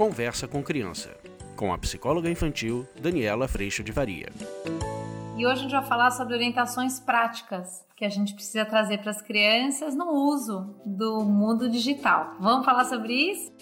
Conversa com Criança, com a psicóloga infantil Daniela Freixo de Varia. E hoje a gente vai falar sobre orientações práticas que a gente precisa trazer para as crianças no uso do mundo digital. Vamos falar sobre isso?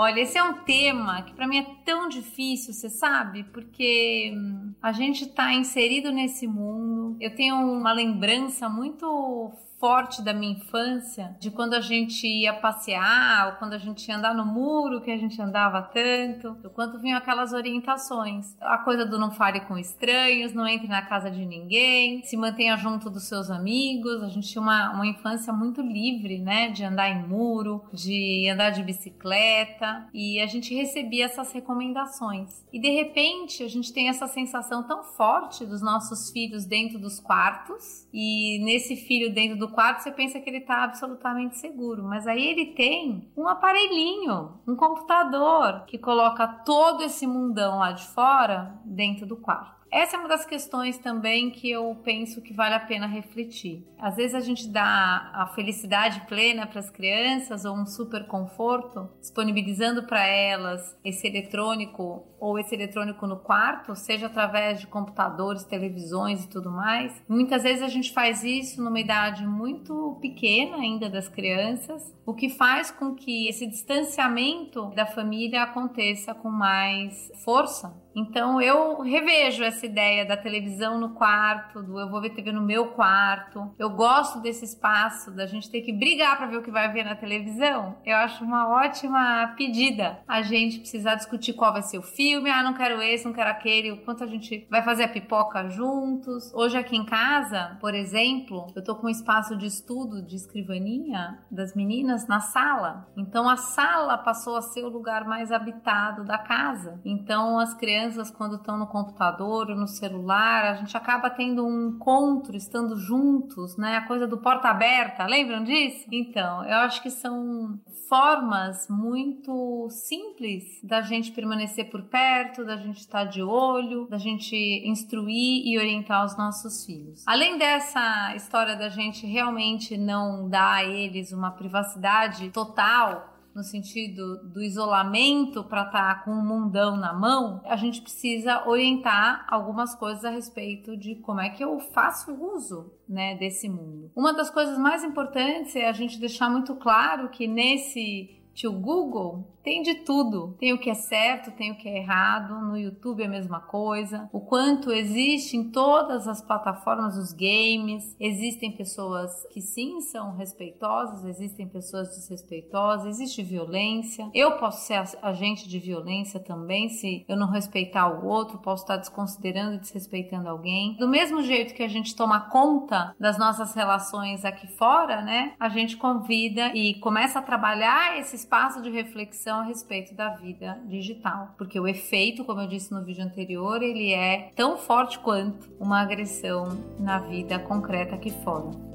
Olha, esse é um tema que para mim é tão difícil, você sabe? Porque hum, a gente está inserido nesse mundo. Eu tenho uma lembrança muito forte da minha infância, de quando a gente ia passear, ou quando a gente ia andar no muro, que a gente andava tanto, do quanto vinham aquelas orientações. A coisa do não fale com estranhos, não entre na casa de ninguém, se mantenha junto dos seus amigos. A gente tinha uma, uma infância muito livre, né? De andar em muro, de andar de bicicleta, e a gente recebia essas recomendações. E de repente a gente tem essa sensação tão forte dos nossos filhos dentro dos quartos, e nesse filho dentro do quarto, você pensa que ele está absolutamente seguro. Mas aí ele tem um aparelhinho, um computador, que coloca todo esse mundão lá de fora dentro do quarto. Essa é uma das questões também que eu penso que vale a pena refletir. Às vezes a gente dá a felicidade plena para as crianças ou um super conforto, disponibilizando para elas esse eletrônico ou esse eletrônico no quarto, seja através de computadores, televisões e tudo mais. Muitas vezes a gente faz isso numa idade muito pequena ainda das crianças, o que faz com que esse distanciamento da família aconteça com mais força então eu revejo essa ideia da televisão no quarto, do eu vou ver TV no meu quarto. Eu gosto desse espaço da gente ter que brigar para ver o que vai ver na televisão. Eu acho uma ótima pedida a gente precisar discutir qual vai ser o filme. Ah, não quero esse, não quero aquele. O quanto a gente vai fazer a pipoca juntos. Hoje aqui em casa, por exemplo, eu tô com um espaço de estudo de escrivaninha das meninas na sala. Então a sala passou a ser o lugar mais habitado da casa. Então as crianças quando estão no computador ou no celular, a gente acaba tendo um encontro, estando juntos, né? A coisa do porta aberta, lembram disso? Então, eu acho que são formas muito simples da gente permanecer por perto, da gente estar de olho, da gente instruir e orientar os nossos filhos. Além dessa história da gente realmente não dar a eles uma privacidade total, no sentido do isolamento para estar tá com o mundão na mão, a gente precisa orientar algumas coisas a respeito de como é que eu faço uso né, desse mundo. Uma das coisas mais importantes é a gente deixar muito claro que nesse tio Google tem de tudo. Tem o que é certo, tem o que é errado. No YouTube é a mesma coisa. O quanto existe em todas as plataformas os games. Existem pessoas que sim são respeitosas, existem pessoas desrespeitosas, existe violência. Eu posso ser agente de violência também se eu não respeitar o outro, posso estar desconsiderando e desrespeitando alguém. Do mesmo jeito que a gente toma conta das nossas relações aqui fora, né? A gente convida e começa a trabalhar esse espaço de reflexão a respeito da vida digital, porque o efeito, como eu disse no vídeo anterior, ele é tão forte quanto uma agressão na vida concreta aqui fora.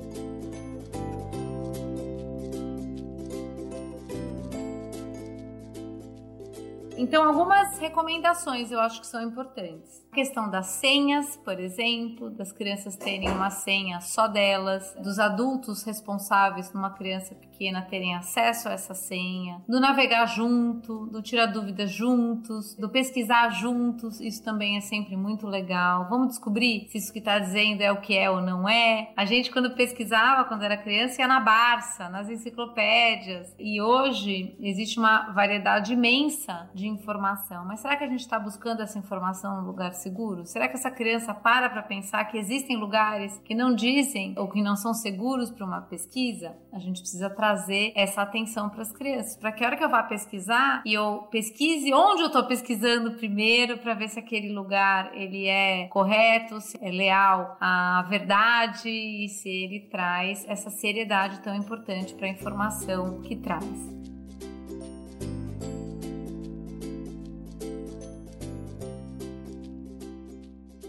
Então, algumas recomendações eu acho que são importantes. A questão das senhas, por exemplo, das crianças terem uma senha só delas, dos adultos responsáveis numa criança pequena terem acesso a essa senha, do navegar junto, do tirar dúvidas juntos, do pesquisar juntos, isso também é sempre muito legal. Vamos descobrir se isso que está dizendo é o que é ou não é. A gente, quando pesquisava, quando era criança, ia na Barça, nas enciclopédias, e hoje existe uma variedade imensa de informação. Mas será que a gente está buscando essa informação no lugar seguro? Será que essa criança para para pensar que existem lugares que não dizem ou que não são seguros para uma pesquisa? A gente precisa trazer essa atenção para as crianças, para que a hora que eu vá pesquisar e eu pesquise onde eu estou pesquisando primeiro para ver se aquele lugar ele é correto, se é leal à verdade e se ele traz essa seriedade tão importante para a informação que traz.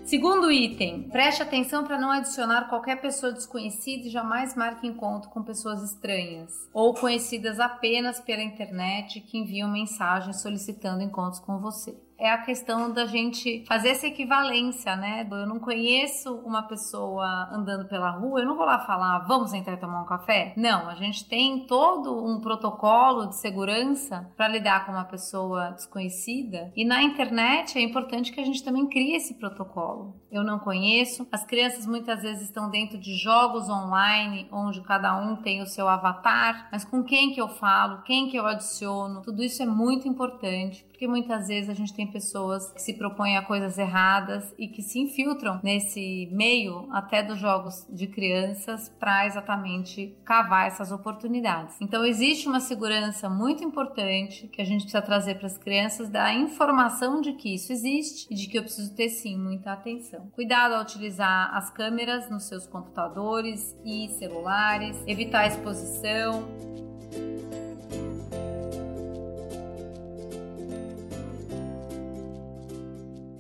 Segundo item, preste atenção para não adicionar qualquer pessoa desconhecida e jamais marque encontro com pessoas estranhas ou conhecidas apenas pela internet que enviam mensagens solicitando encontros com você. É a questão da gente fazer essa equivalência, né? Eu não conheço uma pessoa andando pela rua, eu não vou lá falar, vamos entrar e tomar um café? Não, a gente tem todo um protocolo de segurança para lidar com uma pessoa desconhecida. E na internet é importante que a gente também crie esse protocolo. Eu não conheço. As crianças muitas vezes estão dentro de jogos online, onde cada um tem o seu avatar, mas com quem que eu falo, quem que eu adiciono, tudo isso é muito importante porque muitas vezes a gente tem pessoas que se propõem a coisas erradas e que se infiltram nesse meio até dos jogos de crianças para exatamente cavar essas oportunidades. Então existe uma segurança muito importante que a gente precisa trazer para as crianças da informação de que isso existe e de que eu preciso ter sim muita atenção. Cuidado ao utilizar as câmeras nos seus computadores e celulares, evitar a exposição.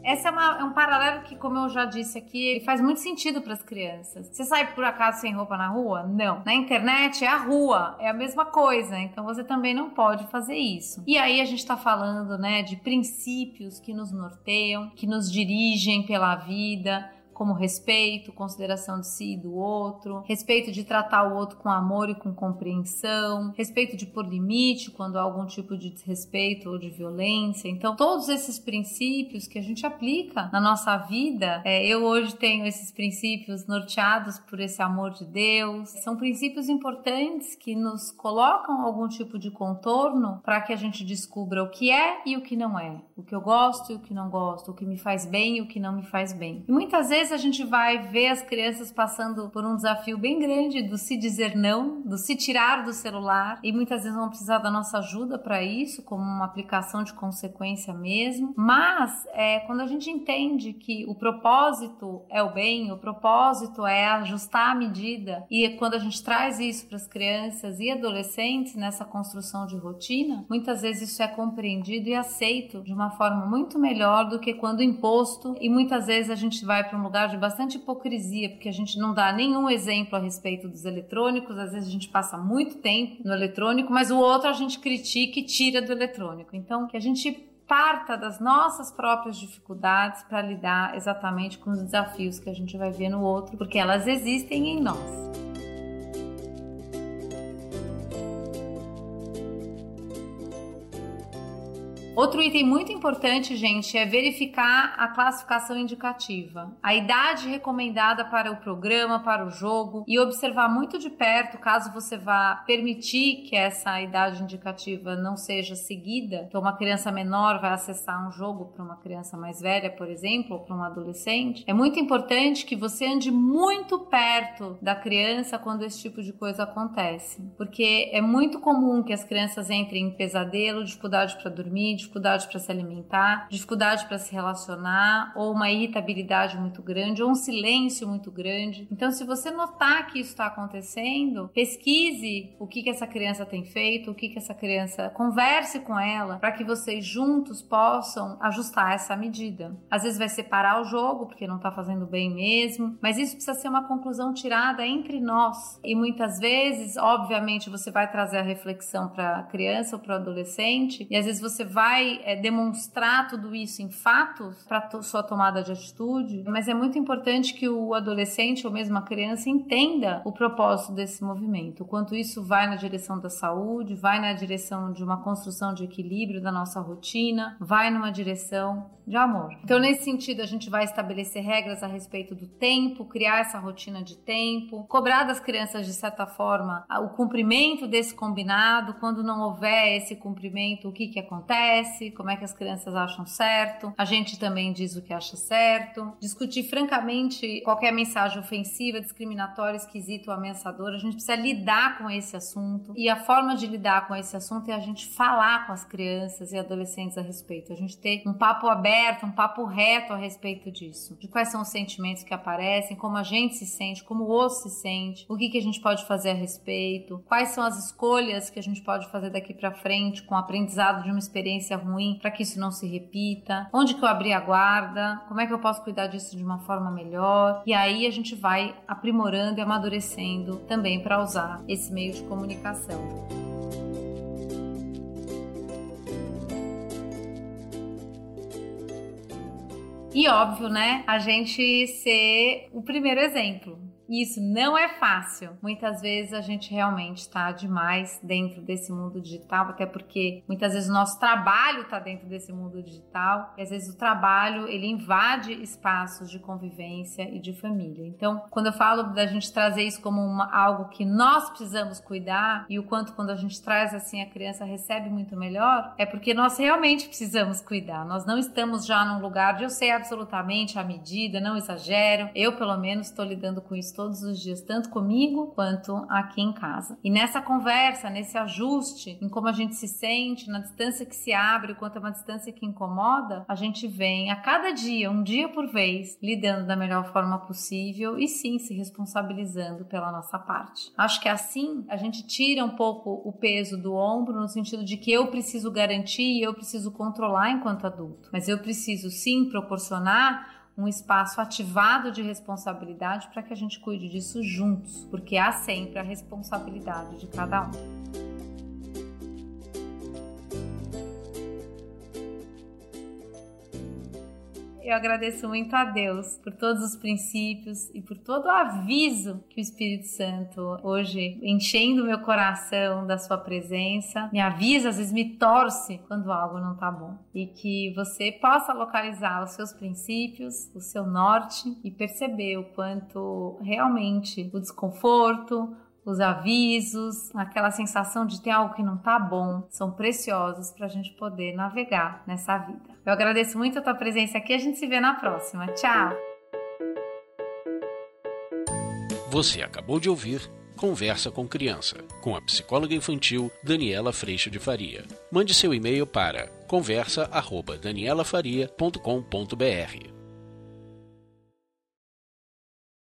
Essa é, uma, é, um paralelo que, como eu já disse aqui, ele faz muito sentido para as crianças. Você sai por acaso sem roupa na rua? Não. Na internet é a rua, é a mesma coisa. Então você também não pode fazer isso. E aí a gente está falando, né, de princípios que nos norteiam, que nos dirigem pela vida como respeito, consideração de si e do outro, respeito de tratar o outro com amor e com compreensão, respeito de pôr limite quando há algum tipo de desrespeito ou de violência. Então, todos esses princípios que a gente aplica na nossa vida, é, eu hoje tenho esses princípios norteados por esse amor de Deus, são princípios importantes que nos colocam algum tipo de contorno para que a gente descubra o que é e o que não é, o que eu gosto e o que não gosto, o que me faz bem e o que não me faz bem. E muitas vezes vezes a gente vai ver as crianças passando por um desafio bem grande do se dizer não, do se tirar do celular, e muitas vezes vão precisar da nossa ajuda para isso, como uma aplicação de consequência mesmo. Mas é, quando a gente entende que o propósito é o bem, o propósito é ajustar a medida, e quando a gente traz isso para as crianças e adolescentes nessa construção de rotina, muitas vezes isso é compreendido e aceito de uma forma muito melhor do que quando imposto, e muitas vezes a gente vai para um lugar lugar de bastante hipocrisia, porque a gente não dá nenhum exemplo a respeito dos eletrônicos, às vezes a gente passa muito tempo no eletrônico, mas o outro a gente critica e tira do eletrônico. Então, que a gente parta das nossas próprias dificuldades para lidar exatamente com os desafios que a gente vai ver no outro, porque elas existem em nós. Outro item muito importante, gente, é verificar a classificação indicativa, a idade recomendada para o programa, para o jogo e observar muito de perto, caso você vá permitir que essa idade indicativa não seja seguida. Então, uma criança menor vai acessar um jogo para uma criança mais velha, por exemplo, ou para um adolescente. É muito importante que você ande muito perto da criança quando esse tipo de coisa acontece, porque é muito comum que as crianças entrem em pesadelo, dificuldade para dormir, dificuldade para se alimentar, dificuldade para se relacionar, ou uma irritabilidade muito grande, ou um silêncio muito grande. Então, se você notar que isso está acontecendo, pesquise o que, que essa criança tem feito, o que, que essa criança. Converse com ela para que vocês juntos possam ajustar essa medida. Às vezes vai separar o jogo, porque não está fazendo bem mesmo, mas isso precisa ser uma conclusão tirada entre nós. E muitas vezes, obviamente, você vai trazer a reflexão para a criança ou para o adolescente, e às vezes você vai vai é, demonstrar tudo isso em fatos para sua tomada de atitude, mas é muito importante que o adolescente ou mesmo a criança entenda o propósito desse movimento, o quanto isso vai na direção da saúde, vai na direção de uma construção de equilíbrio da nossa rotina, vai numa direção de amor. Então, nesse sentido, a gente vai estabelecer regras a respeito do tempo, criar essa rotina de tempo, cobrar das crianças, de certa forma, o cumprimento desse combinado. Quando não houver esse cumprimento, o que, que acontece? Como é que as crianças acham certo, a gente também diz o que acha certo, discutir francamente qualquer mensagem ofensiva, discriminatória, esquisita ou ameaçadora, a gente precisa lidar com esse assunto. E a forma de lidar com esse assunto é a gente falar com as crianças e adolescentes a respeito, a gente ter um papo aberto, um papo reto a respeito disso, de quais são os sentimentos que aparecem, como a gente se sente, como o outro se sente, o que, que a gente pode fazer a respeito, quais são as escolhas que a gente pode fazer daqui para frente com o aprendizado de uma experiência experiência ruim para que isso não se repita? Onde que eu abri a guarda? Como é que eu posso cuidar disso de uma forma melhor? E aí a gente vai aprimorando e amadurecendo também para usar esse meio de comunicação. E óbvio, né? A gente ser o primeiro exemplo. Isso não é fácil. Muitas vezes a gente realmente está demais dentro desse mundo digital, até porque muitas vezes o nosso trabalho está dentro desse mundo digital e às vezes o trabalho ele invade espaços de convivência e de família. Então, quando eu falo da gente trazer isso como uma, algo que nós precisamos cuidar e o quanto quando a gente traz assim a criança recebe muito melhor, é porque nós realmente precisamos cuidar. Nós não estamos já num lugar de eu sei absolutamente a medida, não exagero. Eu pelo menos estou lidando com isso todos os dias, tanto comigo quanto aqui em casa. E nessa conversa, nesse ajuste em como a gente se sente, na distância que se abre, quanto é uma distância que incomoda, a gente vem a cada dia, um dia por vez, lidando da melhor forma possível e sim se responsabilizando pela nossa parte. Acho que assim a gente tira um pouco o peso do ombro no sentido de que eu preciso garantir e eu preciso controlar enquanto adulto, mas eu preciso sim proporcionar um espaço ativado de responsabilidade para que a gente cuide disso juntos, porque há sempre a responsabilidade de cada um. Eu agradeço muito a Deus por todos os princípios e por todo o aviso que o Espírito Santo hoje enchendo meu coração da sua presença, me avisa, às vezes me torce quando algo não tá bom. E que você possa localizar os seus princípios, o seu norte e perceber o quanto realmente o desconforto, os avisos, aquela sensação de ter algo que não tá bom, são preciosos para a gente poder navegar nessa vida. Eu agradeço muito a tua presença aqui, a gente se vê na próxima. Tchau! Você acabou de ouvir Conversa com Criança, com a psicóloga infantil Daniela Freixo de Faria. Mande seu e-mail para conversa@danielafaria.com.br.